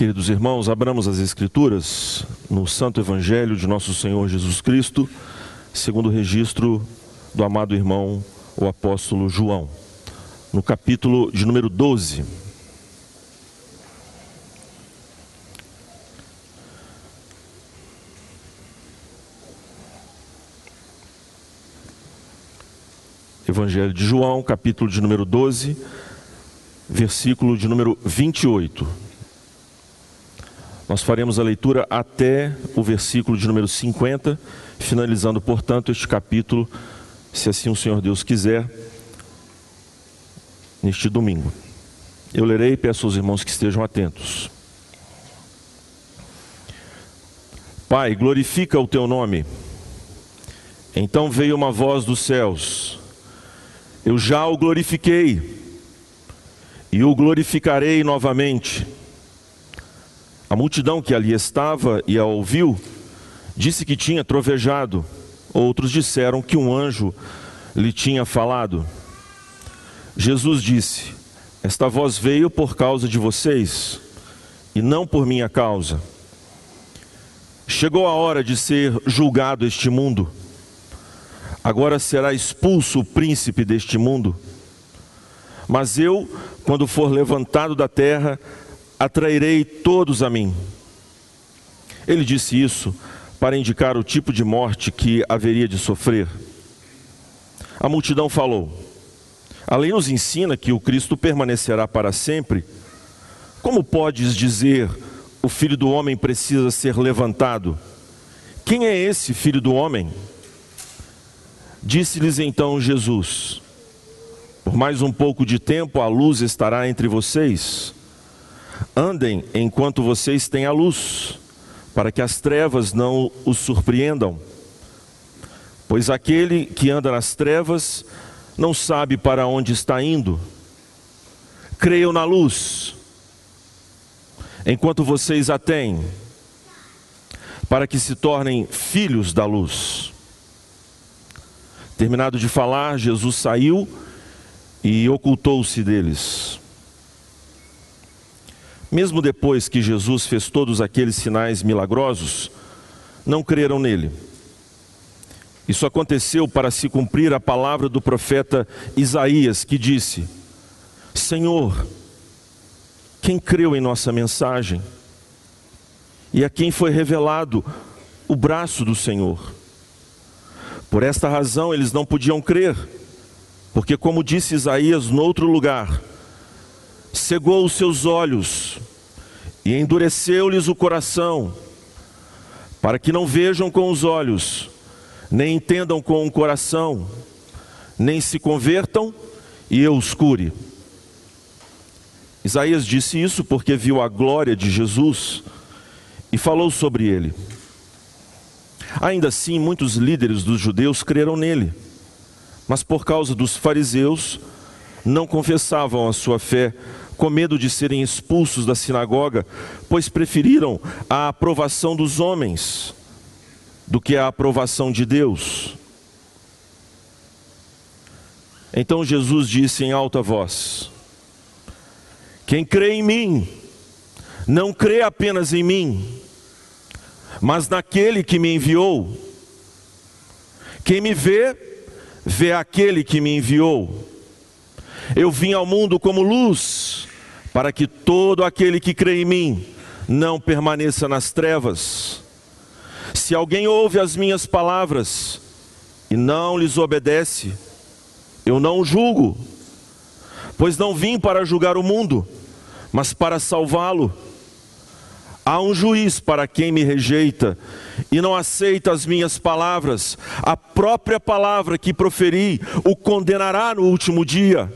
Queridos irmãos, abramos as Escrituras no Santo Evangelho de nosso Senhor Jesus Cristo, segundo o registro do amado irmão, o apóstolo João, no capítulo de número 12. Evangelho de João, capítulo de número 12, versículo de número 28. Nós faremos a leitura até o versículo de número 50, finalizando, portanto, este capítulo, se assim o Senhor Deus quiser, neste domingo. Eu lerei e peço aos irmãos que estejam atentos. Pai, glorifica o teu nome. Então veio uma voz dos céus: Eu já o glorifiquei e o glorificarei novamente. A multidão que ali estava e a ouviu, disse que tinha trovejado. Outros disseram que um anjo lhe tinha falado. Jesus disse: Esta voz veio por causa de vocês e não por minha causa. Chegou a hora de ser julgado este mundo. Agora será expulso o príncipe deste mundo. Mas eu, quando for levantado da terra, atrairei todos a mim. Ele disse isso para indicar o tipo de morte que haveria de sofrer. A multidão falou: A lei nos ensina que o Cristo permanecerá para sempre. Como podes dizer o filho do homem precisa ser levantado? Quem é esse filho do homem? Disse-lhes então Jesus: Por mais um pouco de tempo a luz estará entre vocês. Andem enquanto vocês têm a luz, para que as trevas não os surpreendam. Pois aquele que anda nas trevas não sabe para onde está indo. Creiam na luz, enquanto vocês a têm, para que se tornem filhos da luz. Terminado de falar, Jesus saiu e ocultou-se deles. Mesmo depois que Jesus fez todos aqueles sinais milagrosos, não creram nele. Isso aconteceu para se cumprir a palavra do profeta Isaías, que disse: Senhor, quem creu em nossa mensagem? E a quem foi revelado o braço do Senhor? Por esta razão eles não podiam crer, porque, como disse Isaías no outro lugar, cegou os seus olhos e endureceu-lhes o coração, para que não vejam com os olhos, nem entendam com o coração, nem se convertam e eu os cure. Isaías disse isso porque viu a glória de Jesus e falou sobre ele. Ainda assim, muitos líderes dos judeus creram nele, mas por causa dos fariseus, não confessavam a sua fé com medo de serem expulsos da sinagoga, pois preferiram a aprovação dos homens do que a aprovação de Deus. Então Jesus disse em alta voz: Quem crê em mim, não crê apenas em mim, mas naquele que me enviou. Quem me vê, vê aquele que me enviou. Eu vim ao mundo como luz, para que todo aquele que crê em mim não permaneça nas trevas. Se alguém ouve as minhas palavras e não lhes obedece, eu não julgo, pois não vim para julgar o mundo, mas para salvá-lo. Há um juiz para quem me rejeita e não aceita as minhas palavras, a própria palavra que proferi o condenará no último dia.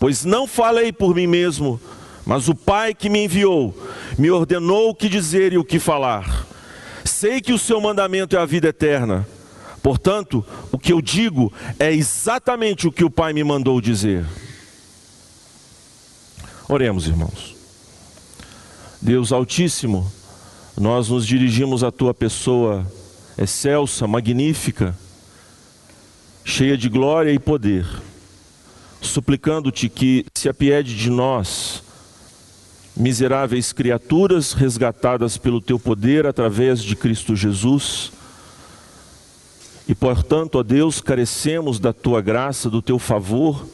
Pois não falei por mim mesmo, mas o Pai que me enviou me ordenou o que dizer e o que falar. Sei que o seu mandamento é a vida eterna. Portanto, o que eu digo é exatamente o que o Pai me mandou dizer. Oremos, irmãos. Deus Altíssimo, nós nos dirigimos à tua pessoa excelsa, magnífica, cheia de glória e poder suplicando-te que se apiede de nós, miseráveis criaturas resgatadas pelo teu poder através de Cristo Jesus. E portanto, ó Deus, carecemos da tua graça, do teu favor,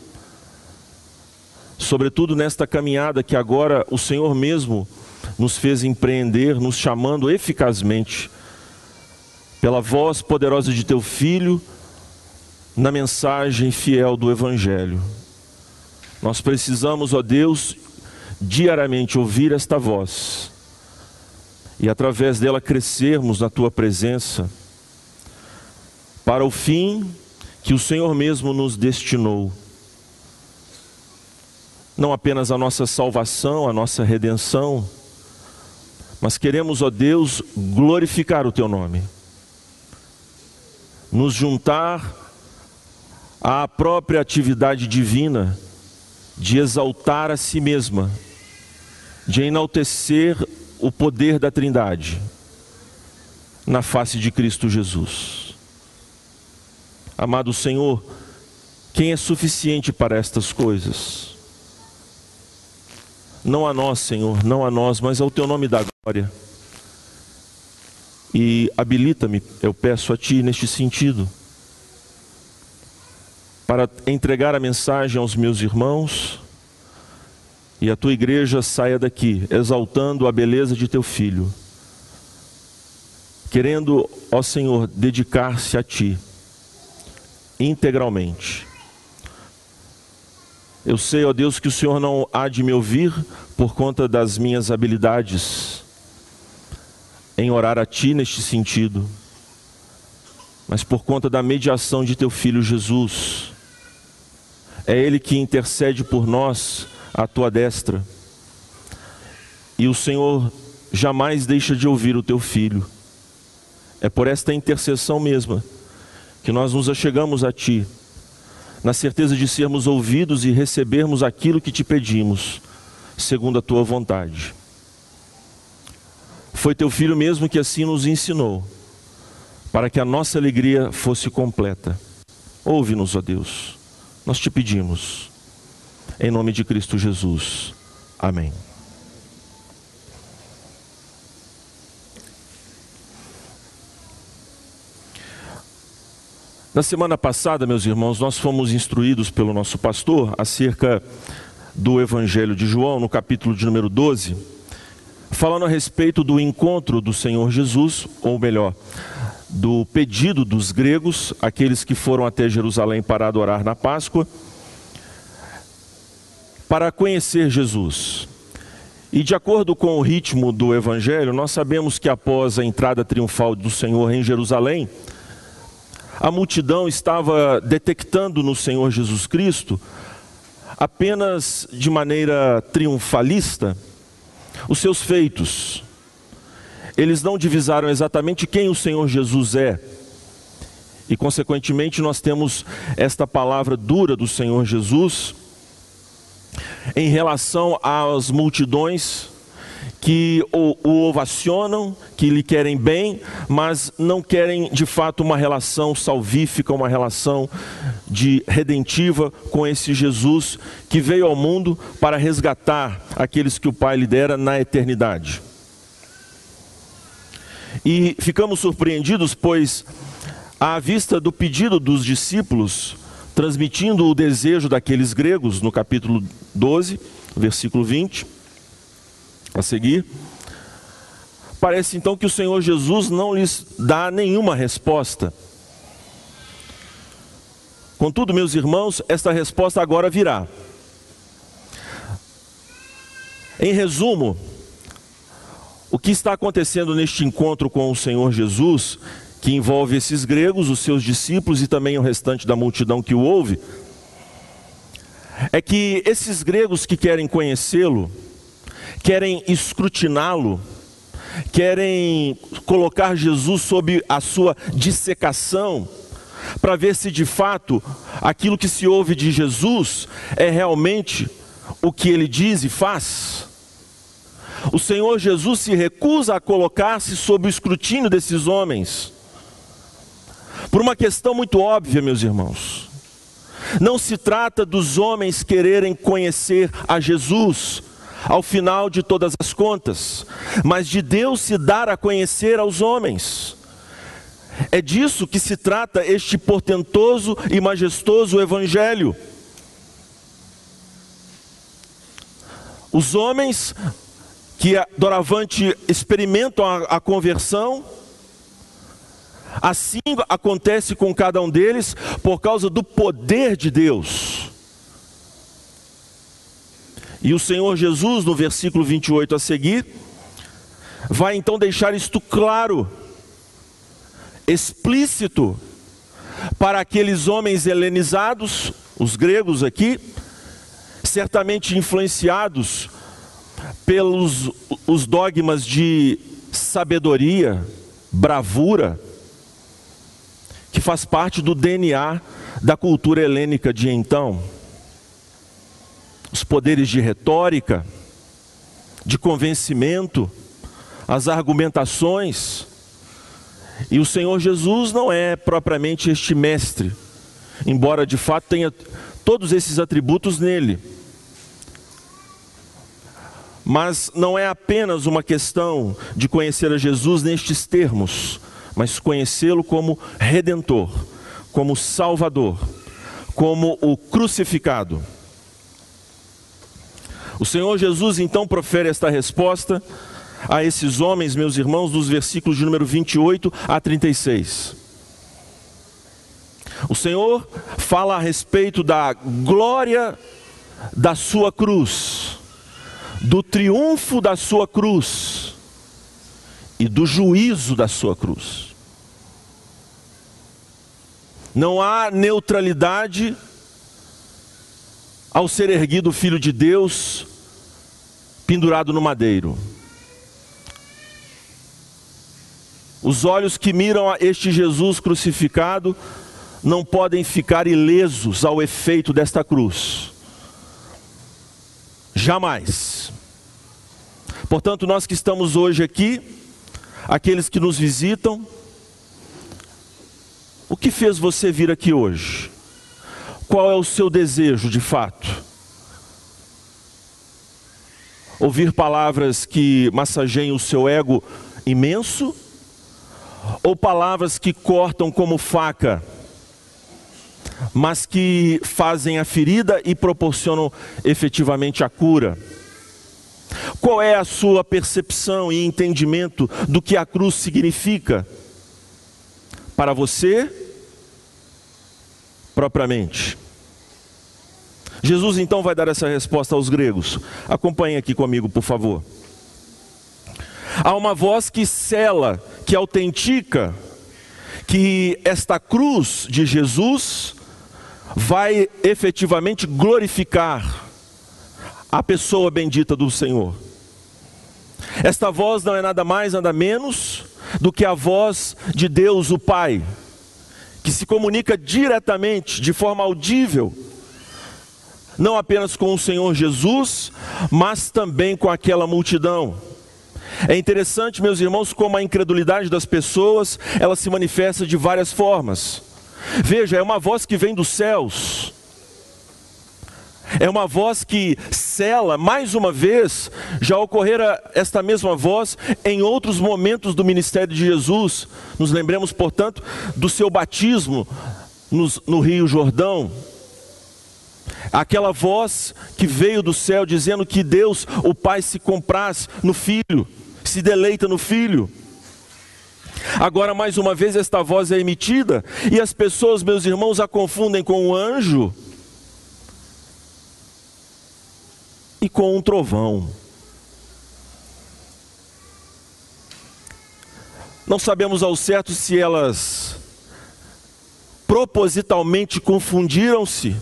sobretudo nesta caminhada que agora o Senhor mesmo nos fez empreender, nos chamando eficazmente pela voz poderosa de teu filho na mensagem fiel do evangelho. Nós precisamos, ó Deus, diariamente ouvir esta voz e através dela crescermos na tua presença para o fim que o Senhor mesmo nos destinou. Não apenas a nossa salvação, a nossa redenção, mas queremos, ó Deus, glorificar o teu nome. Nos juntar à própria atividade divina de exaltar a si mesma de enaltecer o poder da Trindade na face de Cristo Jesus. Amado Senhor, quem é suficiente para estas coisas? Não a nós, Senhor, não a nós, mas ao teu nome da glória. E habilita-me, eu peço a Ti neste sentido, para entregar a mensagem aos meus irmãos e a tua igreja saia daqui exaltando a beleza de teu filho, querendo, ó Senhor, dedicar-se a ti integralmente. Eu sei, ó Deus, que o Senhor não há de me ouvir por conta das minhas habilidades em orar a Ti neste sentido, mas por conta da mediação de Teu Filho Jesus. É Ele que intercede por nós à tua destra. E o Senhor jamais deixa de ouvir o teu filho. É por esta intercessão mesma que nós nos achegamos a ti, na certeza de sermos ouvidos e recebermos aquilo que te pedimos, segundo a tua vontade. Foi teu filho mesmo que assim nos ensinou, para que a nossa alegria fosse completa. Ouve-nos, ó Deus, nós te pedimos em nome de Cristo Jesus. Amém. Na semana passada, meus irmãos, nós fomos instruídos pelo nosso pastor acerca do Evangelho de João, no capítulo de número 12, falando a respeito do encontro do Senhor Jesus, ou melhor, do pedido dos gregos, aqueles que foram até Jerusalém para adorar na Páscoa, para conhecer Jesus. E de acordo com o ritmo do Evangelho, nós sabemos que após a entrada triunfal do Senhor em Jerusalém, a multidão estava detectando no Senhor Jesus Cristo, apenas de maneira triunfalista, os seus feitos. Eles não divisaram exatamente quem o Senhor Jesus é. E, consequentemente, nós temos esta palavra dura do Senhor Jesus em relação às multidões que o, o, ovacionam, que lhe querem bem, mas não querem de fato uma relação salvífica, uma relação de redentiva com esse Jesus que veio ao mundo para resgatar aqueles que o Pai lhe dera na eternidade. E ficamos surpreendidos, pois, à vista do pedido dos discípulos, transmitindo o desejo daqueles gregos, no capítulo 12, versículo 20, a seguir. Parece então que o Senhor Jesus não lhes dá nenhuma resposta. Contudo, meus irmãos, esta resposta agora virá. Em resumo, o que está acontecendo neste encontro com o Senhor Jesus que envolve esses gregos, os seus discípulos e também o restante da multidão que o ouve, é que esses gregos que querem conhecê-lo, querem escrutiná-lo, querem colocar Jesus sob a sua dissecação, para ver se de fato aquilo que se ouve de Jesus é realmente o que ele diz e faz. O Senhor Jesus se recusa a colocar-se sob o escrutínio desses homens. Por uma questão muito óbvia, meus irmãos. Não se trata dos homens quererem conhecer a Jesus, ao final de todas as contas, mas de Deus se dar a conhecer aos homens. É disso que se trata este portentoso e majestoso Evangelho. Os homens que doravante experimentam a, a conversão, assim acontece com cada um deles por causa do poder de Deus. E o Senhor Jesus, no versículo 28 a seguir, vai então deixar isto claro explícito para aqueles homens helenizados, os gregos aqui, certamente influenciados pelos os dogmas de sabedoria, bravura, que faz parte do DNA da cultura helênica de então. Os poderes de retórica, de convencimento, as argumentações, e o Senhor Jesus não é propriamente este mestre, embora de fato tenha todos esses atributos nele. Mas não é apenas uma questão de conhecer a Jesus nestes termos, mas conhecê-lo como redentor, como salvador, como o crucificado. O Senhor Jesus então profere esta resposta a esses homens, meus irmãos, dos versículos de número 28 a 36. O Senhor fala a respeito da glória da sua cruz, do triunfo da sua cruz e do juízo da sua cruz. Não há neutralidade ao ser erguido o Filho de Deus pendurado no madeiro. Os olhos que miram a este Jesus crucificado não podem ficar ilesos ao efeito desta cruz. Jamais. Portanto, nós que estamos hoje aqui, aqueles que nos visitam, o que fez você vir aqui hoje? Qual é o seu desejo de fato? Ouvir palavras que massageiem o seu ego imenso? ou palavras que cortam como faca, mas que fazem a ferida e proporcionam efetivamente a cura? Qual é a sua percepção e entendimento do que a cruz significa para você, propriamente? Jesus então vai dar essa resposta aos gregos. Acompanhe aqui comigo, por favor. Há uma voz que cela, que autentica, que esta cruz de Jesus vai efetivamente glorificar a pessoa bendita do Senhor. Esta voz não é nada mais, nada menos do que a voz de Deus, o Pai, que se comunica diretamente, de forma audível, não apenas com o Senhor Jesus, mas também com aquela multidão. É interessante, meus irmãos, como a incredulidade das pessoas, ela se manifesta de várias formas. Veja, é uma voz que vem dos céus. É uma voz que cela, mais uma vez, já ocorrera esta mesma voz em outros momentos do ministério de Jesus. Nos lembremos, portanto, do seu batismo no, no Rio Jordão, aquela voz que veio do céu dizendo que Deus, o Pai, se compraz no Filho se deleita no Filho. Agora, mais uma vez, esta voz é emitida e as pessoas, meus irmãos, a confundem com um anjo e com um trovão. Não sabemos ao certo se elas propositalmente confundiram-se.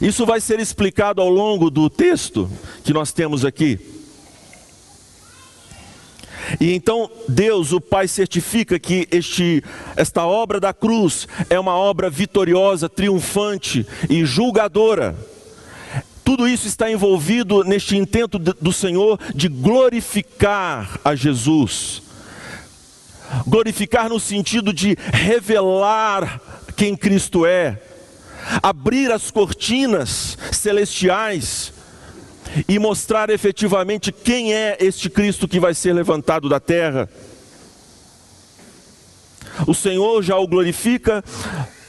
Isso vai ser explicado ao longo do texto que nós temos aqui. E então Deus, o Pai, certifica que este, esta obra da cruz é uma obra vitoriosa, triunfante e julgadora. Tudo isso está envolvido neste intento do Senhor de glorificar a Jesus. Glorificar no sentido de revelar quem Cristo é, abrir as cortinas celestiais e mostrar efetivamente quem é este Cristo que vai ser levantado da terra. O Senhor já o glorifica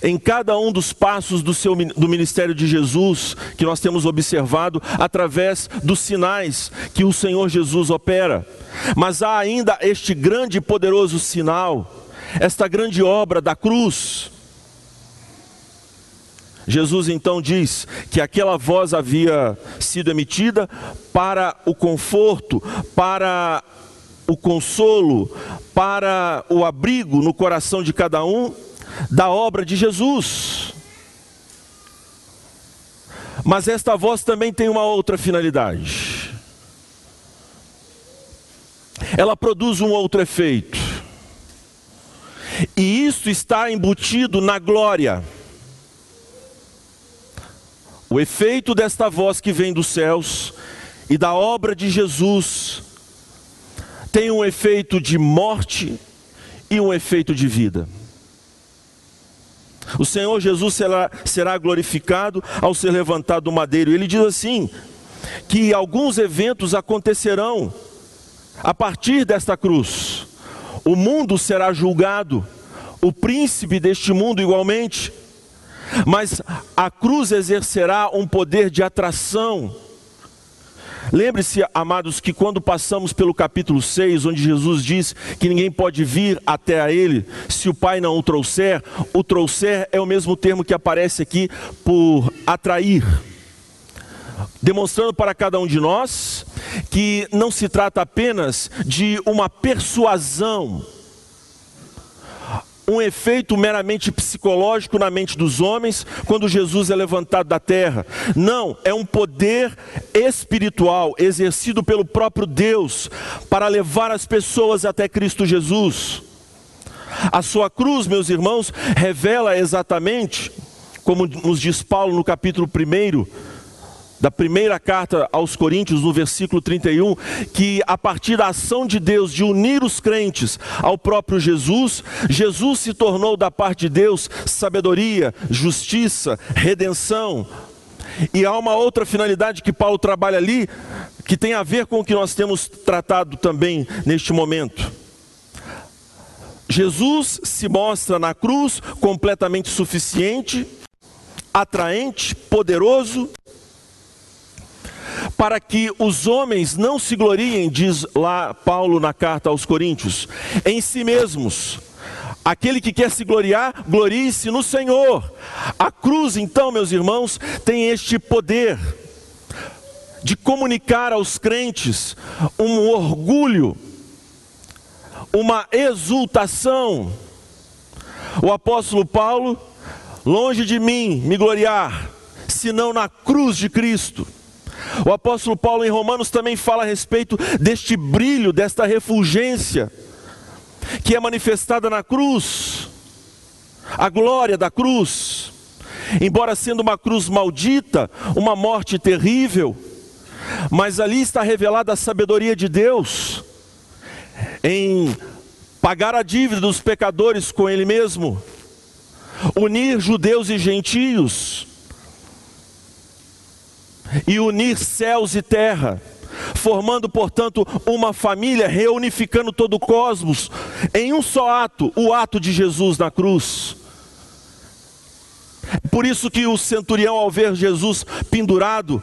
em cada um dos passos do, seu, do ministério de Jesus, que nós temos observado através dos sinais que o Senhor Jesus opera. Mas há ainda este grande e poderoso sinal, esta grande obra da cruz. Jesus então diz que aquela voz havia sido emitida para o conforto, para o consolo, para o abrigo no coração de cada um da obra de Jesus. Mas esta voz também tem uma outra finalidade. Ela produz um outro efeito. E isso está embutido na glória. O efeito desta voz que vem dos céus e da obra de Jesus tem um efeito de morte e um efeito de vida. O Senhor Jesus será, será glorificado ao ser levantado do madeiro. Ele diz assim: que alguns eventos acontecerão a partir desta cruz. O mundo será julgado, o príncipe deste mundo igualmente, mas a cruz exercerá um poder de atração Lembre-se, amados, que quando passamos pelo capítulo 6, onde Jesus diz que ninguém pode vir até a Ele se o Pai não o trouxer, o trouxer é o mesmo termo que aparece aqui por atrair. Demonstrando para cada um de nós que não se trata apenas de uma persuasão, um efeito meramente psicológico na mente dos homens quando Jesus é levantado da terra. Não, é um poder espiritual exercido pelo próprio Deus para levar as pessoas até Cristo Jesus. A sua cruz, meus irmãos, revela exatamente, como nos diz Paulo no capítulo 1, da primeira carta aos Coríntios, no versículo 31, que a partir da ação de Deus de unir os crentes ao próprio Jesus, Jesus se tornou da parte de Deus sabedoria, justiça, redenção. E há uma outra finalidade que Paulo trabalha ali, que tem a ver com o que nós temos tratado também neste momento. Jesus se mostra na cruz completamente suficiente, atraente, poderoso para que os homens não se gloriem, diz lá Paulo na carta aos Coríntios, em si mesmos. Aquele que quer se gloriar, glorie-se no Senhor. A cruz, então, meus irmãos, tem este poder de comunicar aos crentes um orgulho, uma exultação. O apóstolo Paulo, longe de mim me gloriar, senão na cruz de Cristo o apóstolo Paulo em Romanos também fala a respeito deste brilho, desta refulgência que é manifestada na cruz, a glória da cruz. Embora sendo uma cruz maldita, uma morte terrível, mas ali está revelada a sabedoria de Deus em pagar a dívida dos pecadores com Ele mesmo, unir judeus e gentios, e unir céus e terra, formando, portanto, uma família, reunificando todo o cosmos em um só ato, o ato de Jesus na cruz. Por isso que o centurião, ao ver Jesus pendurado,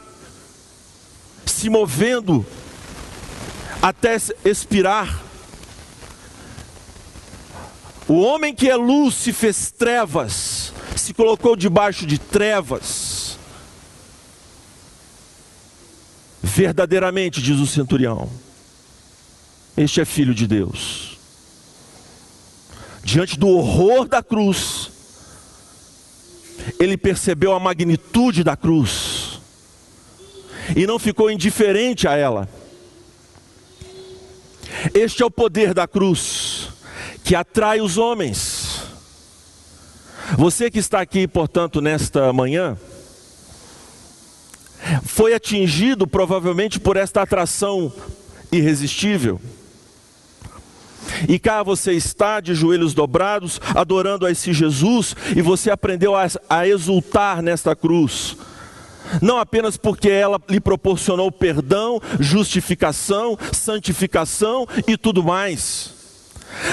se movendo até expirar, o homem que é luz se fez trevas, se colocou debaixo de trevas. Verdadeiramente, diz o centurião, este é filho de Deus. Diante do horror da cruz, ele percebeu a magnitude da cruz e não ficou indiferente a ela. Este é o poder da cruz que atrai os homens. Você que está aqui, portanto, nesta manhã, foi atingido provavelmente por esta atração irresistível. E cá você está de joelhos dobrados, adorando a esse Jesus, e você aprendeu a, a exultar nesta cruz, não apenas porque ela lhe proporcionou perdão, justificação, santificação e tudo mais,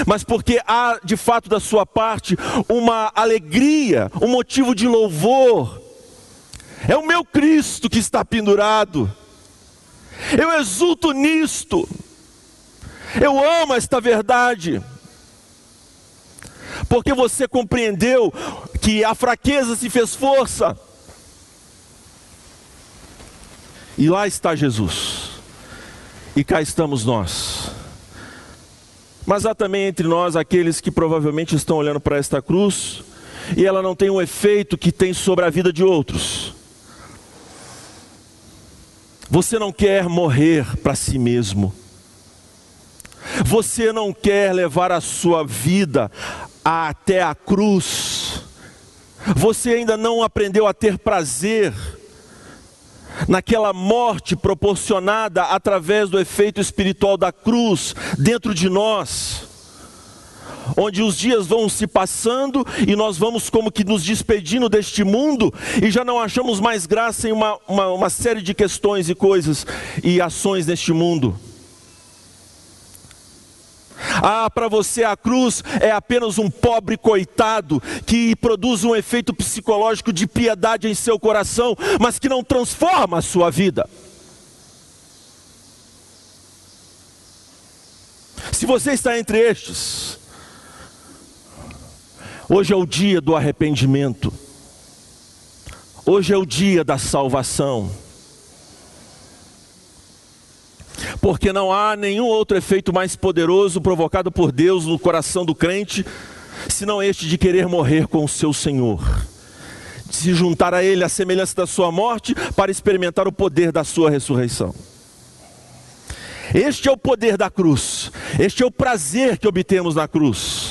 mas porque há de fato da sua parte uma alegria, um motivo de louvor. É o meu Cristo que está pendurado. Eu exulto nisto. Eu amo esta verdade. Porque você compreendeu que a fraqueza se fez força. E lá está Jesus. E cá estamos nós. Mas há também entre nós aqueles que provavelmente estão olhando para esta cruz e ela não tem o efeito que tem sobre a vida de outros. Você não quer morrer para si mesmo. Você não quer levar a sua vida até a cruz. Você ainda não aprendeu a ter prazer naquela morte proporcionada através do efeito espiritual da cruz dentro de nós onde os dias vão se passando e nós vamos como que nos despedindo deste mundo e já não achamos mais graça em uma, uma, uma série de questões e coisas e ações neste mundo. Ah, para você a cruz é apenas um pobre coitado que produz um efeito psicológico de piedade em seu coração, mas que não transforma a sua vida. Se você está entre estes, hoje é o dia do arrependimento, hoje é o dia da salvação porque não há nenhum outro efeito mais poderoso provocado por Deus no coração do crente, senão este de querer morrer com o seu Senhor, de se juntar a Ele à semelhança da sua morte, para experimentar o poder da sua ressurreição. Este é o poder da cruz, este é o prazer que obtemos na cruz.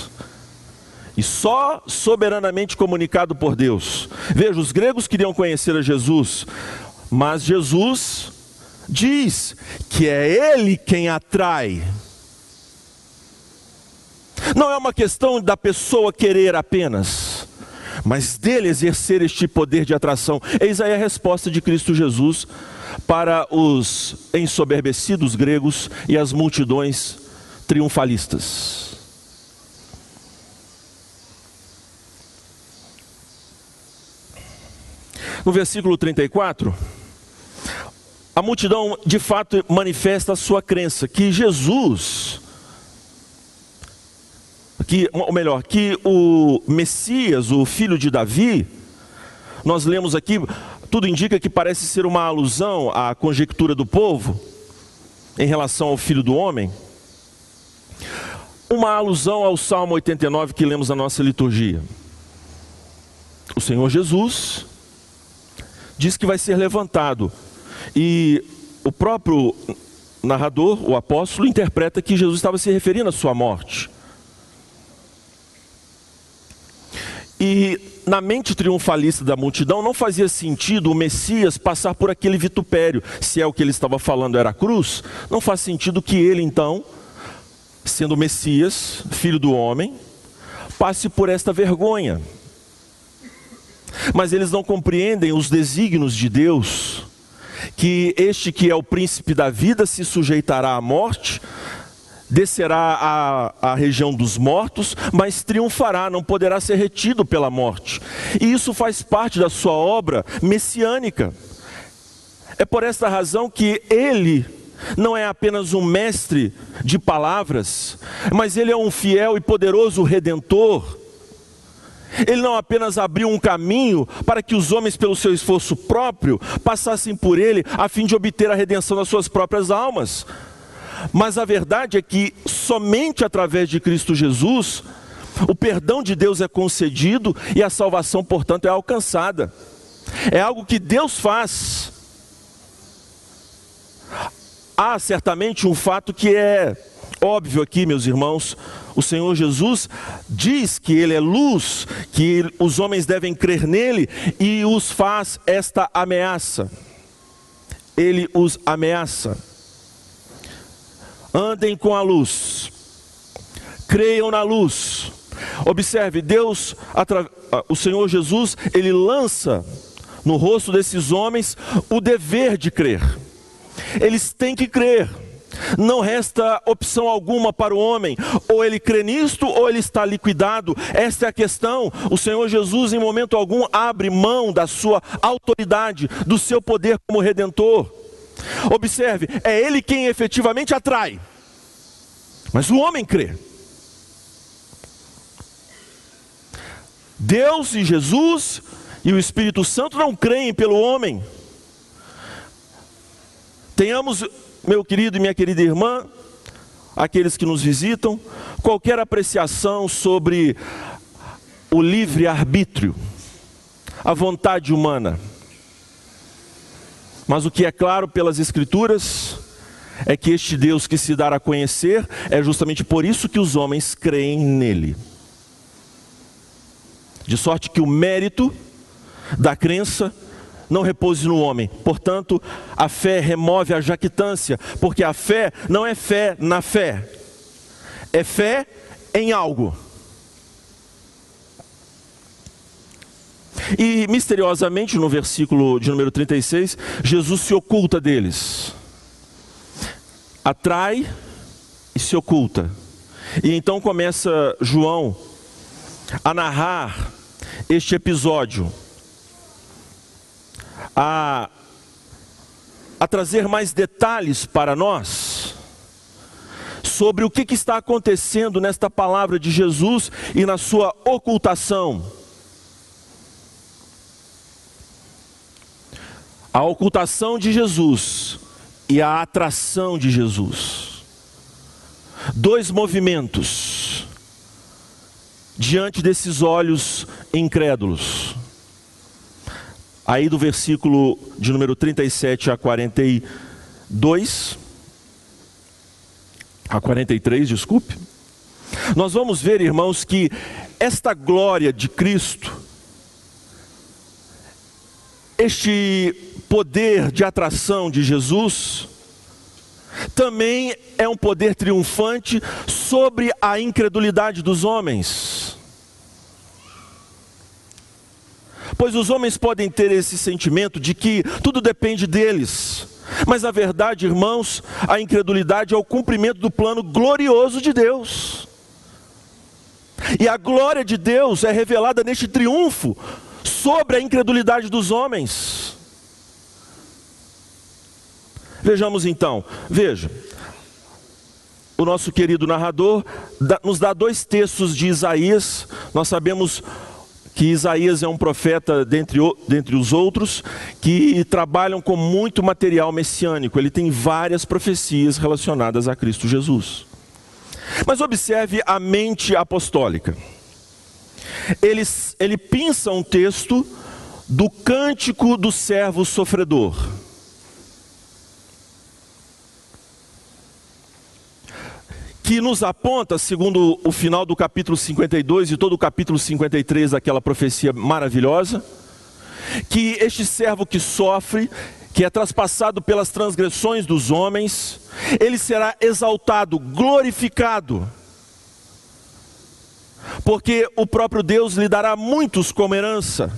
E só soberanamente comunicado por Deus. Veja, os gregos queriam conhecer a Jesus, mas Jesus diz que é Ele quem atrai. Não é uma questão da pessoa querer apenas, mas dele exercer este poder de atração. Eis aí a resposta de Cristo Jesus para os ensoberbecidos gregos e as multidões triunfalistas. No versículo 34 a multidão de fato manifesta a sua crença que Jesus, que, ou melhor, que o Messias, o filho de Davi, nós lemos aqui, tudo indica que parece ser uma alusão à conjectura do povo em relação ao filho do homem. Uma alusão ao Salmo 89 que lemos na nossa liturgia. O Senhor Jesus diz que vai ser levantado e o próprio narrador, o apóstolo, interpreta que Jesus estava se referindo à sua morte. E na mente triunfalista da multidão não fazia sentido o Messias passar por aquele vitupério. Se é o que ele estava falando era a cruz, não faz sentido que ele então, sendo Messias, filho do homem, passe por esta vergonha. Mas eles não compreendem os desígnios de Deus que este que é o príncipe da vida se sujeitará à morte, descerá à, à região dos mortos, mas triunfará, não poderá ser retido pela morte. E isso faz parte da sua obra messiânica. É por esta razão que ele não é apenas um mestre de palavras, mas ele é um fiel e poderoso redentor ele não apenas abriu um caminho para que os homens, pelo seu esforço próprio, passassem por ele a fim de obter a redenção das suas próprias almas. Mas a verdade é que somente através de Cristo Jesus, o perdão de Deus é concedido e a salvação, portanto, é alcançada. É algo que Deus faz. Há certamente um fato que é óbvio aqui, meus irmãos, o Senhor Jesus diz que Ele é luz, que os homens devem crer nele e os faz esta ameaça. Ele os ameaça. Andem com a luz, creiam na luz. Observe, Deus, o Senhor Jesus, Ele lança no rosto desses homens o dever de crer. Eles têm que crer. Não resta opção alguma para o homem, ou ele crê nisto, ou ele está liquidado. Esta é a questão. O Senhor Jesus, em momento algum, abre mão da sua autoridade, do seu poder como redentor. Observe, é ele quem efetivamente atrai, mas o homem crê. Deus e Jesus e o Espírito Santo não creem pelo homem. Tenhamos, meu querido e minha querida irmã, aqueles que nos visitam, qualquer apreciação sobre o livre-arbítrio, a vontade humana. Mas o que é claro pelas Escrituras é que este Deus que se dará a conhecer é justamente por isso que os homens creem nele. De sorte que o mérito da crença não repouse no homem. Portanto, a fé remove a jactância, porque a fé não é fé na fé, é fé em algo. E misteriosamente, no versículo de número 36, Jesus se oculta deles. Atrai e se oculta. E então começa João a narrar este episódio, a, a trazer mais detalhes para nós sobre o que, que está acontecendo nesta palavra de Jesus e na sua ocultação. A ocultação de Jesus e a atração de Jesus. Dois movimentos diante desses olhos incrédulos. Aí do versículo de número 37 a 42, a 43, desculpe. Nós vamos ver, irmãos, que esta glória de Cristo, este poder de atração de Jesus, também é um poder triunfante sobre a incredulidade dos homens. Pois os homens podem ter esse sentimento de que tudo depende deles. Mas na verdade, irmãos, a incredulidade é o cumprimento do plano glorioso de Deus. E a glória de Deus é revelada neste triunfo sobre a incredulidade dos homens. Vejamos então, veja, o nosso querido narrador nos dá dois textos de Isaías, nós sabemos que Isaías é um profeta dentre, dentre os outros, que trabalham com muito material messiânico, ele tem várias profecias relacionadas a Cristo Jesus. Mas observe a mente apostólica. Ele, ele pinça um texto do cântico do servo sofredor. Que nos aponta, segundo o final do capítulo 52 e todo o capítulo 53 daquela profecia maravilhosa, que este servo que sofre, que é traspassado pelas transgressões dos homens, ele será exaltado, glorificado, porque o próprio Deus lhe dará muitos como herança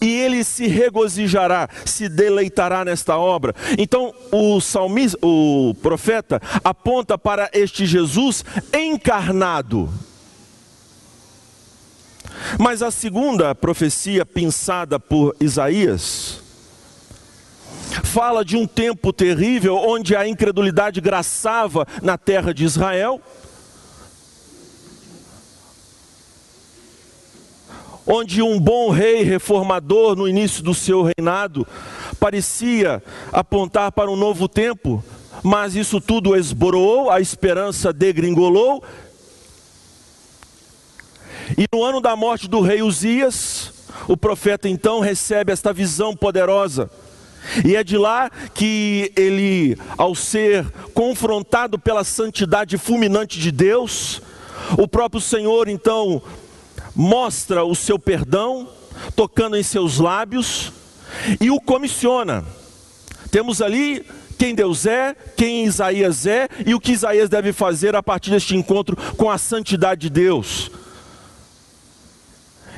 e ele se regozijará, se deleitará nesta obra. Então o salmista, o profeta aponta para este Jesus encarnado. Mas a segunda profecia pensada por Isaías fala de um tempo terrível onde a incredulidade graçava na terra de Israel onde um bom rei reformador no início do seu reinado parecia apontar para um novo tempo, mas isso tudo esboroou, a esperança degringolou. E no ano da morte do rei Uzias, o profeta então recebe esta visão poderosa. E é de lá que ele, ao ser confrontado pela santidade fulminante de Deus, o próprio Senhor então mostra o seu perdão, tocando em seus lábios, e o comissiona. Temos ali quem Deus é, quem Isaías é e o que Isaías deve fazer a partir deste encontro com a santidade de Deus.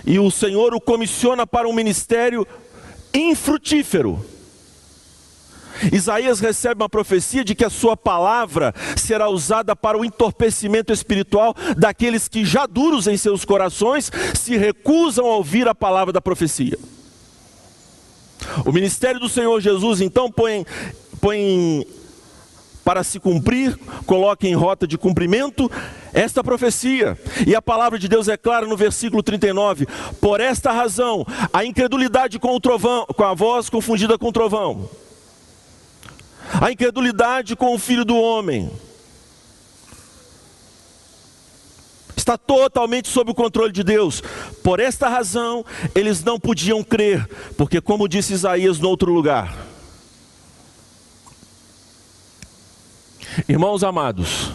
E o Senhor o comissiona para um ministério infrutífero. Isaías recebe uma profecia de que a sua palavra será usada para o entorpecimento espiritual daqueles que, já duros em seus corações, se recusam a ouvir a palavra da profecia. O ministério do Senhor Jesus então põe, põe para se cumprir, coloca em rota de cumprimento esta profecia. E a palavra de Deus é clara no versículo 39. Por esta razão, a incredulidade com o trovão, com a voz confundida com o trovão. A incredulidade com o filho do homem. Está totalmente sob o controle de Deus. Por esta razão, eles não podiam crer, porque como disse Isaías no outro lugar, Irmãos amados,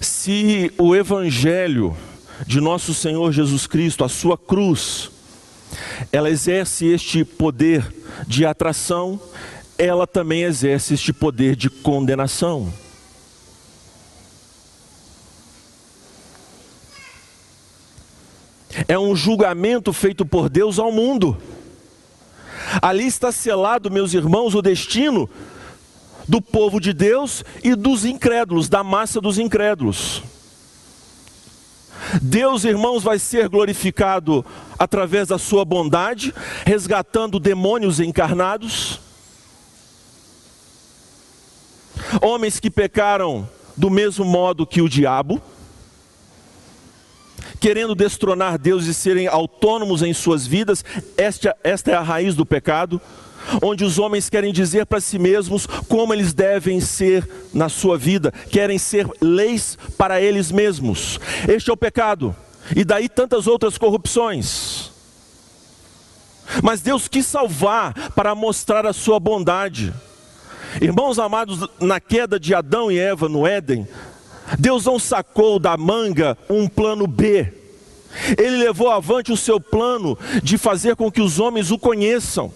se o Evangelho de nosso Senhor Jesus Cristo, a sua cruz, ela exerce este poder de atração, ela também exerce este poder de condenação. É um julgamento feito por Deus ao mundo. Ali está selado, meus irmãos, o destino do povo de Deus e dos incrédulos, da massa dos incrédulos. Deus, irmãos, vai ser glorificado através da sua bondade, resgatando demônios encarnados, homens que pecaram do mesmo modo que o diabo, querendo destronar Deus e serem autônomos em suas vidas, esta, esta é a raiz do pecado onde os homens querem dizer para si mesmos como eles devem ser na sua vida, querem ser leis para eles mesmos. Este é o pecado, e daí tantas outras corrupções. Mas Deus quis salvar para mostrar a sua bondade. Irmãos amados, na queda de Adão e Eva no Éden, Deus não sacou da manga um plano B. Ele levou avante o seu plano de fazer com que os homens o conheçam.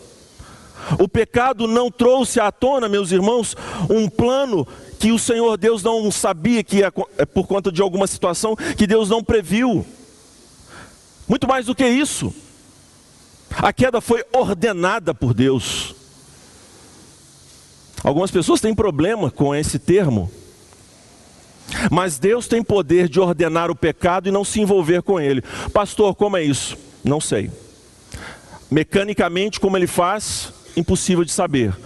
O pecado não trouxe à tona, meus irmãos, um plano que o Senhor Deus não sabia que ia é por conta de alguma situação que Deus não previu. Muito mais do que isso, a queda foi ordenada por Deus. Algumas pessoas têm problema com esse termo, mas Deus tem poder de ordenar o pecado e não se envolver com ele. Pastor, como é isso? Não sei. Mecanicamente, como ele faz, impossível de saber.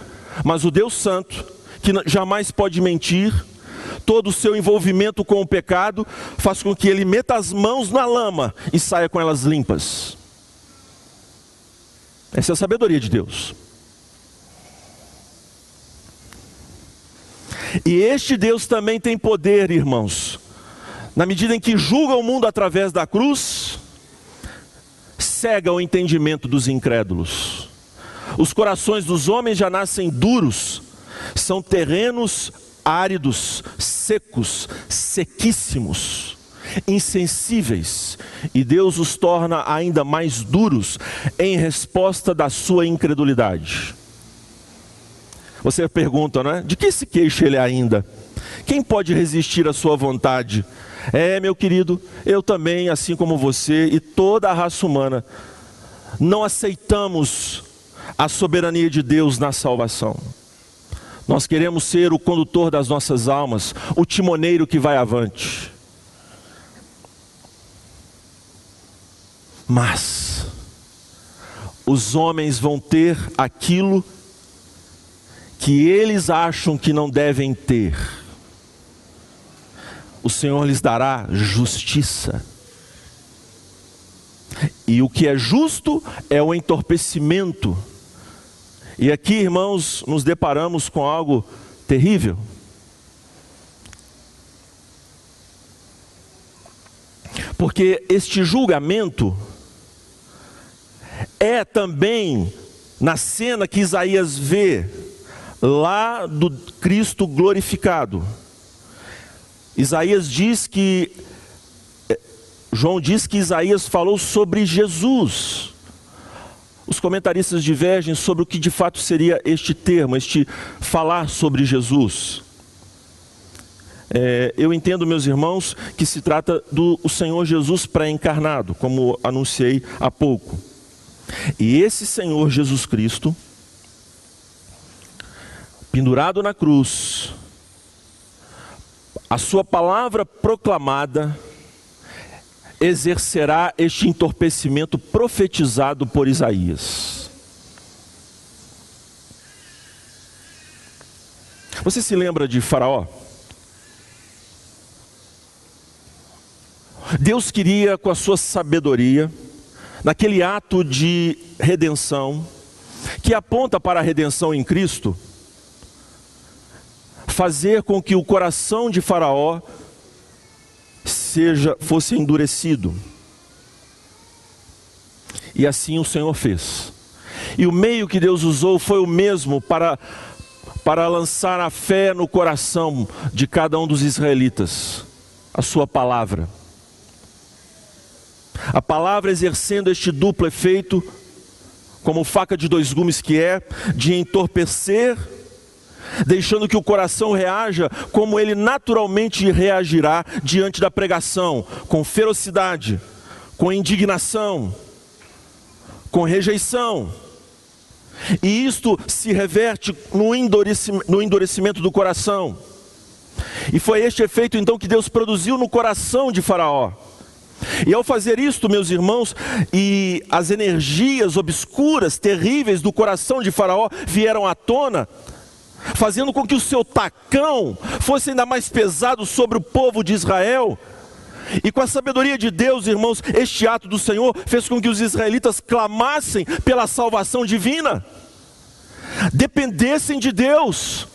Mas o Deus Santo, que jamais pode mentir, todo o seu envolvimento com o pecado faz com que ele meta as mãos na lama e saia com elas limpas. Essa é a sabedoria de Deus. E este Deus também tem poder, irmãos, na medida em que julga o mundo através da cruz, cega o entendimento dos incrédulos. Os corações dos homens já nascem duros, são terrenos áridos, secos, sequíssimos, insensíveis, e Deus os torna ainda mais duros em resposta da sua incredulidade. Você pergunta, não é? De que se queixa ele ainda? Quem pode resistir à sua vontade? É, meu querido, eu também, assim como você e toda a raça humana, não aceitamos a soberania de Deus na salvação. Nós queremos ser o condutor das nossas almas, o timoneiro que vai avante. Mas os homens vão ter aquilo que eles acham que não devem ter. O Senhor lhes dará justiça. E o que é justo é o entorpecimento e aqui, irmãos, nos deparamos com algo terrível. Porque este julgamento é também na cena que Isaías vê lá do Cristo glorificado. Isaías diz que eh, João diz que Isaías falou sobre Jesus. Os comentaristas divergem sobre o que de fato seria este termo, este falar sobre Jesus. É, eu entendo, meus irmãos, que se trata do Senhor Jesus pré-encarnado, como anunciei há pouco. E esse Senhor Jesus Cristo, pendurado na cruz, a sua palavra proclamada, exercerá este entorpecimento profetizado por Isaías. Você se lembra de Faraó? Deus queria, com a sua sabedoria, naquele ato de redenção, que aponta para a redenção em Cristo, fazer com que o coração de Faraó seja fosse endurecido. E assim o Senhor fez. E o meio que Deus usou foi o mesmo para para lançar a fé no coração de cada um dos israelitas, a sua palavra. A palavra exercendo este duplo efeito, como faca de dois gumes que é, de entorpecer, deixando que o coração reaja como ele naturalmente reagirá diante da pregação, com ferocidade, com indignação, com rejeição. E isto se reverte no endurecimento, no endurecimento do coração. E foi este efeito então que Deus produziu no coração de Faraó. E ao fazer isto, meus irmãos, e as energias obscuras, terríveis do coração de Faraó vieram à tona, fazendo com que o seu tacão fosse ainda mais pesado sobre o povo de Israel. E com a sabedoria de Deus, irmãos, este ato do Senhor fez com que os israelitas clamassem pela salvação divina, dependessem de Deus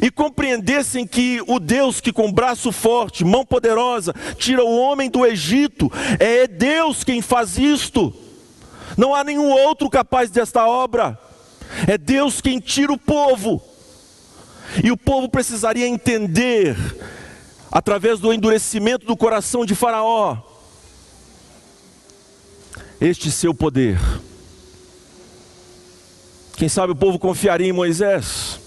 e compreendessem que o Deus que com braço forte, mão poderosa, tira o homem do Egito, é Deus quem faz isto. Não há nenhum outro capaz desta obra. É Deus quem tira o povo. E o povo precisaria entender, através do endurecimento do coração de Faraó, este seu poder. Quem sabe o povo confiaria em Moisés?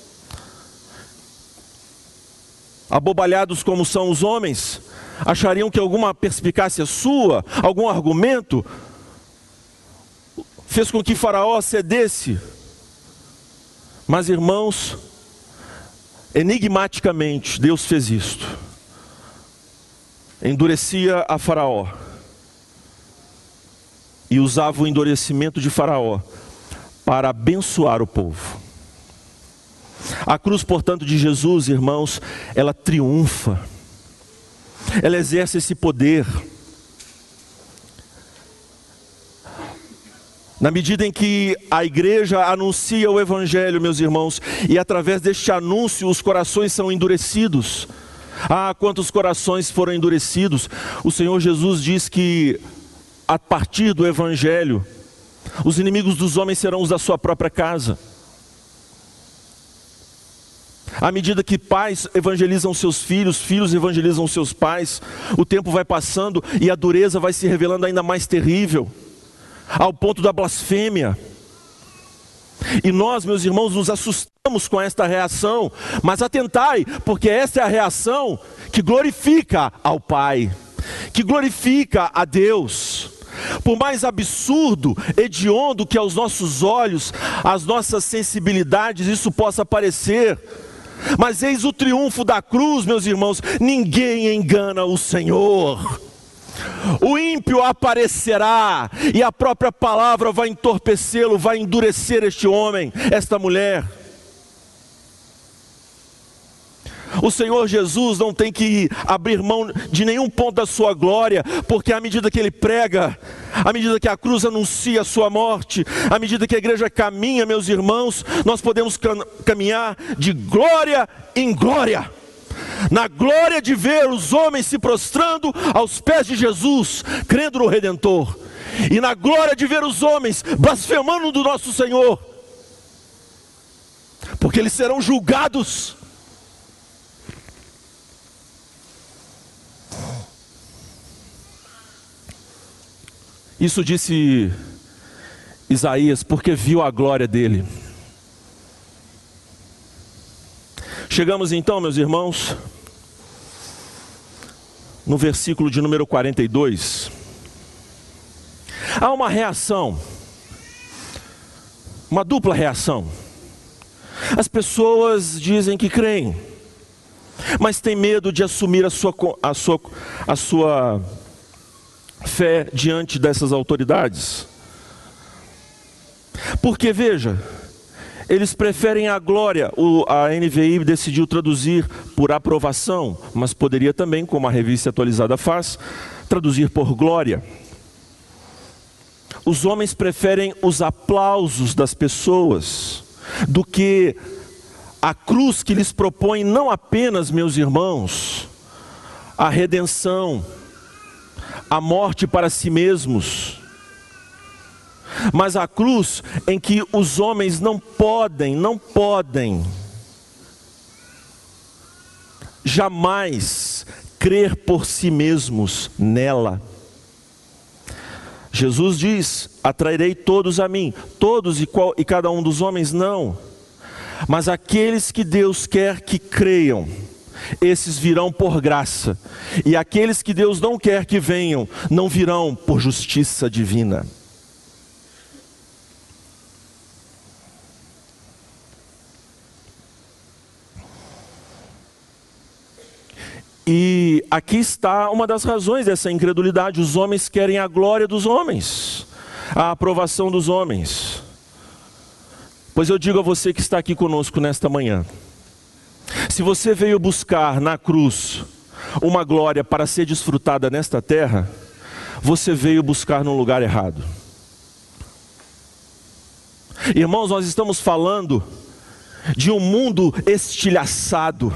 abobalhados como são os homens, achariam que alguma perspicácia sua, algum argumento, fez com que Faraó cedesse. Mas irmãos, enigmaticamente, Deus fez isto. Endurecia a Faraó e usava o endurecimento de Faraó para abençoar o povo. A cruz, portanto, de Jesus, irmãos, ela triunfa, ela exerce esse poder. Na medida em que a igreja anuncia o Evangelho, meus irmãos, e através deste anúncio os corações são endurecidos. Ah, quantos corações foram endurecidos! O Senhor Jesus diz que a partir do Evangelho, os inimigos dos homens serão os da sua própria casa. À medida que pais evangelizam seus filhos, filhos evangelizam seus pais, o tempo vai passando e a dureza vai se revelando ainda mais terrível, ao ponto da blasfêmia. E nós, meus irmãos, nos assustamos com esta reação, mas atentai, porque esta é a reação que glorifica ao Pai, que glorifica a Deus. Por mais absurdo, hediondo que aos nossos olhos, às nossas sensibilidades isso possa parecer, mas eis o triunfo da cruz, meus irmãos: ninguém engana o Senhor. O ímpio aparecerá, e a própria palavra vai entorpecê-lo, vai endurecer este homem, esta mulher. O Senhor Jesus não tem que abrir mão de nenhum ponto da sua glória, porque à medida que ele prega, à medida que a cruz anuncia a sua morte, à medida que a igreja caminha, meus irmãos, nós podemos caminhar de glória em glória. Na glória de ver os homens se prostrando aos pés de Jesus, crendo no Redentor, e na glória de ver os homens blasfemando do nosso Senhor, porque eles serão julgados. Isso disse Isaías, porque viu a glória dele. Chegamos então, meus irmãos, no versículo de número 42. Há uma reação uma dupla reação. As pessoas dizem que creem, mas têm medo de assumir a sua, a sua, a sua fé diante dessas autoridades. Porque veja, eles preferem a glória. O, a NVI decidiu traduzir por aprovação, mas poderia também, como a revista atualizada faz, traduzir por glória. Os homens preferem os aplausos das pessoas do que a cruz que lhes propõe não apenas, meus irmãos, a redenção, a morte para si mesmos, mas a cruz em que os homens não podem, não podem jamais crer por si mesmos nela. Jesus diz: Atrairei todos a mim, todos e, qual, e cada um dos homens não, mas aqueles que Deus quer que creiam, esses virão por graça, e aqueles que Deus não quer que venham, não virão por justiça divina. E aqui está uma das razões dessa incredulidade: os homens querem a glória dos homens, a aprovação dos homens. Pois eu digo a você que está aqui conosco nesta manhã: se você veio buscar na cruz uma glória para ser desfrutada nesta terra, você veio buscar no lugar errado. Irmãos, nós estamos falando de um mundo estilhaçado,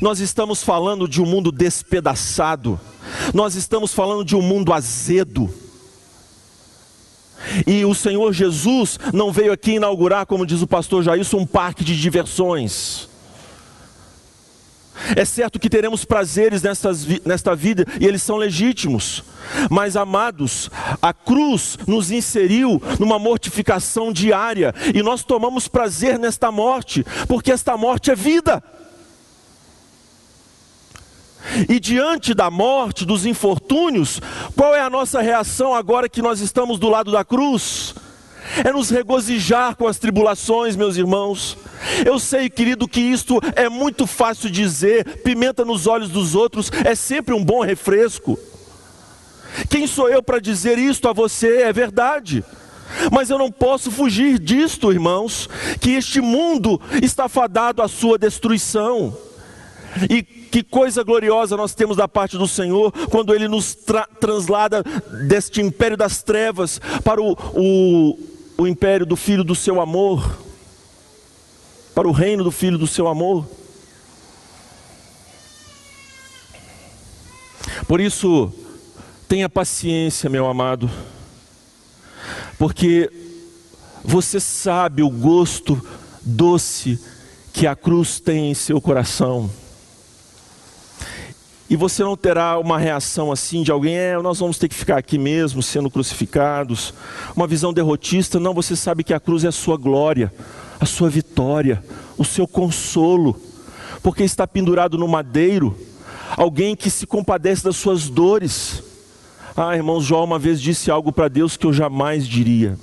nós estamos falando de um mundo despedaçado, nós estamos falando de um mundo azedo. E o Senhor Jesus não veio aqui inaugurar, como diz o pastor Jair, um parque de diversões. É certo que teremos prazeres nestas, nesta vida e eles são legítimos, mas amados, a cruz nos inseriu numa mortificação diária e nós tomamos prazer nesta morte, porque esta morte é vida. E diante da morte, dos infortúnios, qual é a nossa reação agora que nós estamos do lado da cruz? é nos regozijar com as tribulações, meus irmãos. Eu sei, querido, que isto é muito fácil dizer, pimenta nos olhos dos outros é sempre um bom refresco. Quem sou eu para dizer isto a você? É verdade. Mas eu não posso fugir disto, irmãos, que este mundo está fadado à sua destruição. E que coisa gloriosa nós temos da parte do Senhor quando Ele nos tra translada deste império das trevas para o, o, o império do filho do seu amor, para o reino do filho do seu amor. Por isso, tenha paciência, meu amado, porque você sabe o gosto doce que a cruz tem em seu coração. E você não terá uma reação assim de alguém, é, nós vamos ter que ficar aqui mesmo sendo crucificados. Uma visão derrotista, não, você sabe que a cruz é a sua glória, a sua vitória, o seu consolo. Porque está pendurado no madeiro, alguém que se compadece das suas dores. Ah, irmãos, Jó uma vez disse algo para Deus que eu jamais diria.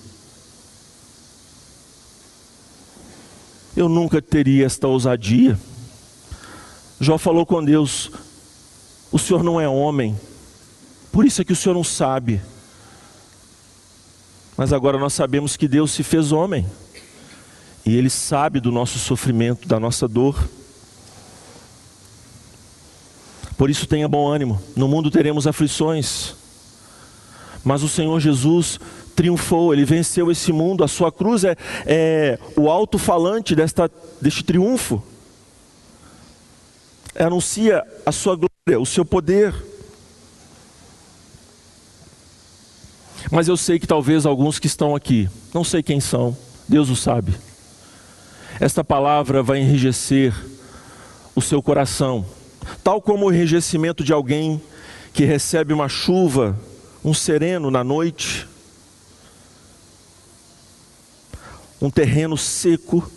Eu nunca teria esta ousadia. Jó falou com Deus: o Senhor não é homem, por isso é que o Senhor não sabe. Mas agora nós sabemos que Deus se fez homem, e Ele sabe do nosso sofrimento, da nossa dor. Por isso tenha bom ânimo, no mundo teremos aflições, mas o Senhor Jesus triunfou, Ele venceu esse mundo, a sua cruz é, é o alto-falante deste triunfo, anuncia a sua glória o seu poder. Mas eu sei que talvez alguns que estão aqui, não sei quem são, Deus o sabe. Esta palavra vai enrijecer o seu coração, tal como o enrijecimento de alguém que recebe uma chuva, um sereno na noite, um terreno seco,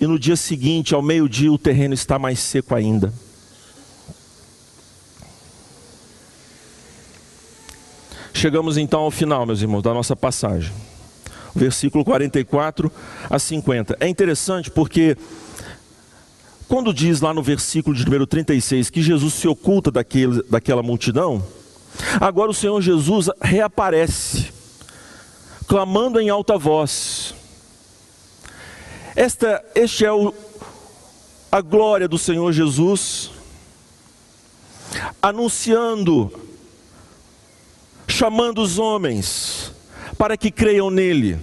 e no dia seguinte, ao meio-dia, o terreno está mais seco ainda. Chegamos então ao final, meus irmãos, da nossa passagem. versículo 44 a 50. É interessante porque quando diz lá no versículo de número 36 que Jesus se oculta daquele, daquela multidão, agora o Senhor Jesus reaparece, clamando em alta voz. Esta, este é o, a glória do Senhor Jesus, anunciando, chamando os homens para que creiam nele,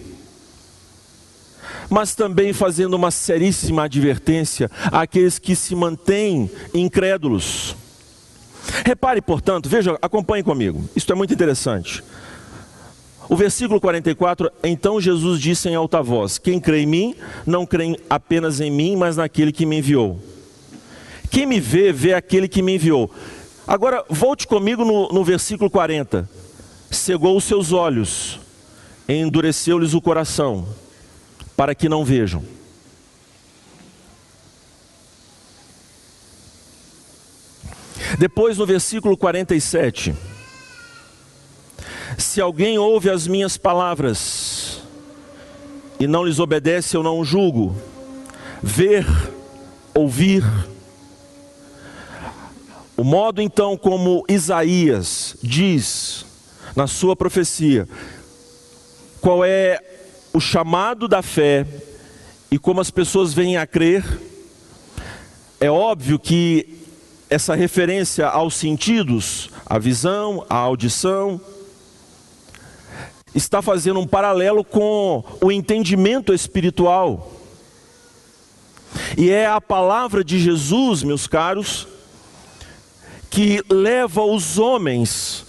mas também fazendo uma seríssima advertência àqueles que se mantêm incrédulos. Repare, portanto, veja, acompanhe comigo, isto é muito interessante. O versículo 44, então Jesus disse em alta voz: Quem crê em mim, não crê apenas em mim, mas naquele que me enviou. Quem me vê, vê aquele que me enviou. Agora, volte comigo no, no versículo 40. Cegou os seus olhos, endureceu-lhes o coração, para que não vejam. Depois, no versículo 47. Se alguém ouve as minhas palavras e não lhes obedece, eu não julgo. Ver, ouvir. O modo então como Isaías diz na sua profecia, qual é o chamado da fé e como as pessoas vêm a crer, é óbvio que essa referência aos sentidos, a visão, a audição, está fazendo um paralelo com o entendimento espiritual. E é a palavra de Jesus, meus caros, que leva os homens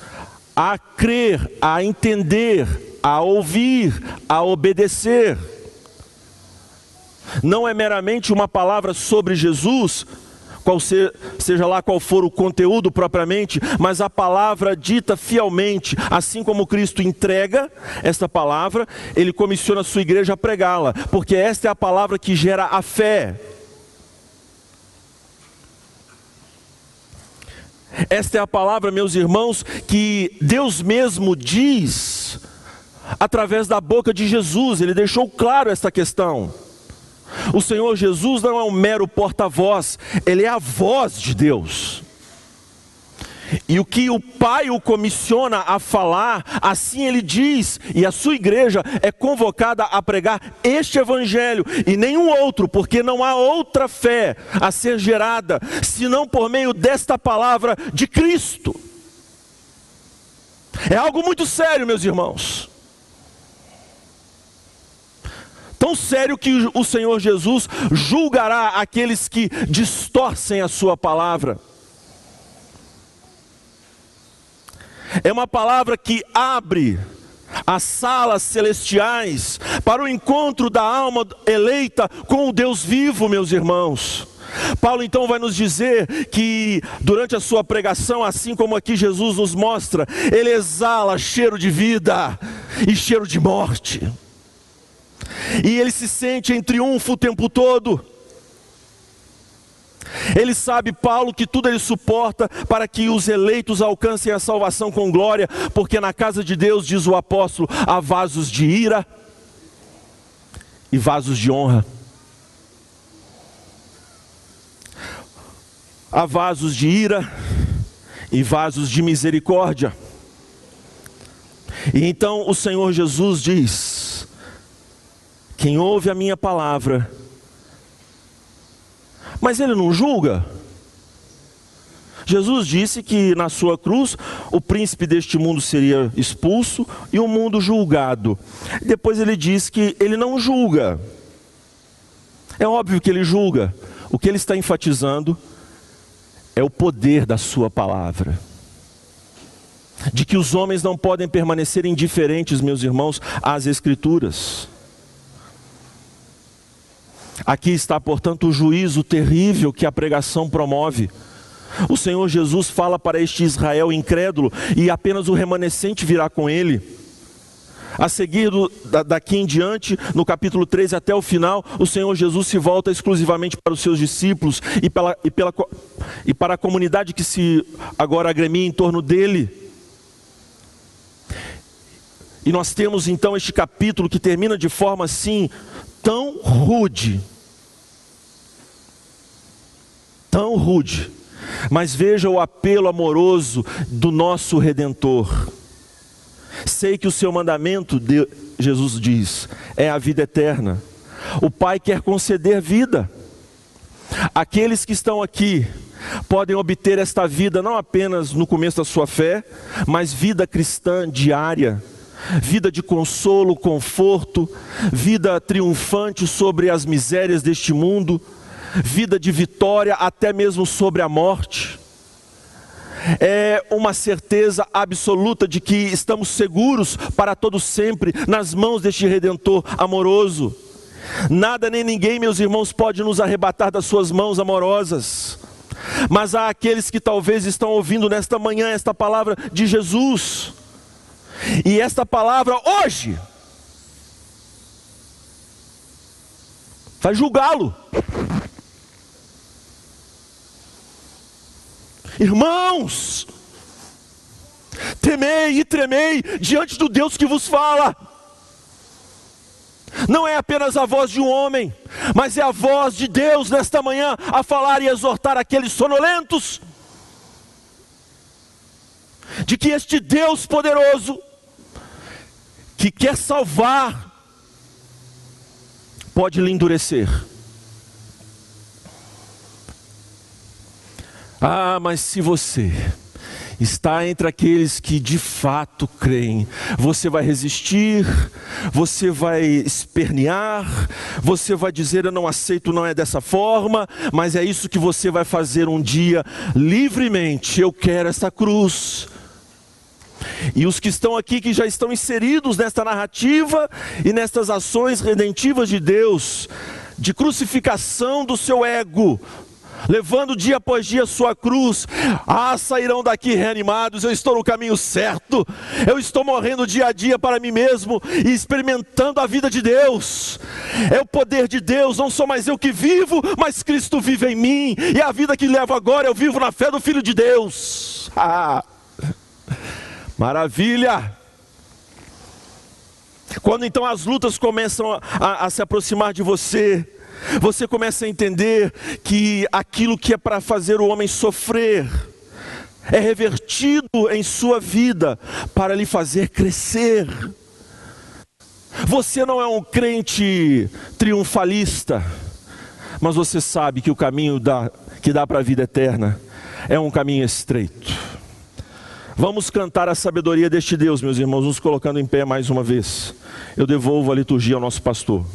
a crer, a entender, a ouvir, a obedecer. Não é meramente uma palavra sobre Jesus, qual seja lá qual for o conteúdo propriamente, mas a palavra dita fielmente, assim como Cristo entrega esta palavra, ele comissiona a sua igreja a pregá-la, porque esta é a palavra que gera a fé. Esta é a palavra, meus irmãos, que Deus mesmo diz através da boca de Jesus, ele deixou claro esta questão. O Senhor Jesus não é um mero porta-voz, ele é a voz de Deus. E o que o Pai o comissiona a falar, assim ele diz, e a sua igreja é convocada a pregar este Evangelho e nenhum outro, porque não há outra fé a ser gerada, senão por meio desta palavra de Cristo. É algo muito sério, meus irmãos. Tão sério que o Senhor Jesus julgará aqueles que distorcem a sua palavra. É uma palavra que abre as salas celestiais para o encontro da alma eleita com o Deus vivo, meus irmãos. Paulo então vai nos dizer que durante a sua pregação, assim como aqui Jesus nos mostra, ele exala cheiro de vida e cheiro de morte e ele se sente em triunfo o tempo todo. Ele sabe, Paulo, que tudo ele suporta para que os eleitos alcancem a salvação com glória, porque na casa de Deus, diz o apóstolo, há vasos de ira e vasos de honra. Há vasos de ira e vasos de misericórdia. E então o Senhor Jesus diz: quem ouve a minha palavra. Mas ele não julga. Jesus disse que na sua cruz o príncipe deste mundo seria expulso e o mundo julgado. Depois ele diz que ele não julga. É óbvio que ele julga. O que ele está enfatizando é o poder da sua palavra. De que os homens não podem permanecer indiferentes, meus irmãos, às Escrituras. Aqui está, portanto, o juízo terrível que a pregação promove. O Senhor Jesus fala para este Israel incrédulo e apenas o remanescente virá com ele. A seguir, daqui em diante, no capítulo 13 até o final, o Senhor Jesus se volta exclusivamente para os seus discípulos e, pela, e, pela, e para a comunidade que se agora agremia em torno dele. E nós temos então este capítulo que termina de forma assim, tão rude. Tão rude. Mas veja o apelo amoroso do nosso redentor. Sei que o seu mandamento, Jesus diz, é a vida eterna. O Pai quer conceder vida. Aqueles que estão aqui podem obter esta vida não apenas no começo da sua fé, mas vida cristã diária vida de consolo, conforto, vida triunfante sobre as misérias deste mundo, vida de vitória até mesmo sobre a morte. É uma certeza absoluta de que estamos seguros para todo sempre nas mãos deste redentor amoroso. Nada nem ninguém, meus irmãos, pode nos arrebatar das suas mãos amorosas. Mas há aqueles que talvez estão ouvindo nesta manhã esta palavra de Jesus e esta palavra hoje vai julgá-lo. Irmãos, temei e tremei diante do Deus que vos fala. Não é apenas a voz de um homem, mas é a voz de Deus nesta manhã a falar e exortar aqueles sonolentos de que este Deus poderoso que quer salvar, pode lhe endurecer. Ah, mas se você está entre aqueles que de fato creem. Você vai resistir, você vai espernear, você vai dizer: Eu não aceito, não é dessa forma, mas é isso que você vai fazer um dia livremente. Eu quero essa cruz. E os que estão aqui, que já estão inseridos nesta narrativa e nestas ações redentivas de Deus, de crucificação do seu ego, levando dia após dia sua cruz, ah, sairão daqui reanimados. Eu estou no caminho certo, eu estou morrendo dia a dia para mim mesmo e experimentando a vida de Deus. É o poder de Deus, não sou mais eu que vivo, mas Cristo vive em mim, e a vida que levo agora eu vivo na fé do Filho de Deus. Ah. Maravilha! Quando então as lutas começam a, a, a se aproximar de você, você começa a entender que aquilo que é para fazer o homem sofrer é revertido em sua vida para lhe fazer crescer. Você não é um crente triunfalista, mas você sabe que o caminho da, que dá para a vida eterna é um caminho estreito. Vamos cantar a sabedoria deste Deus, meus irmãos, nos colocando em pé mais uma vez. Eu devolvo a liturgia ao nosso pastor.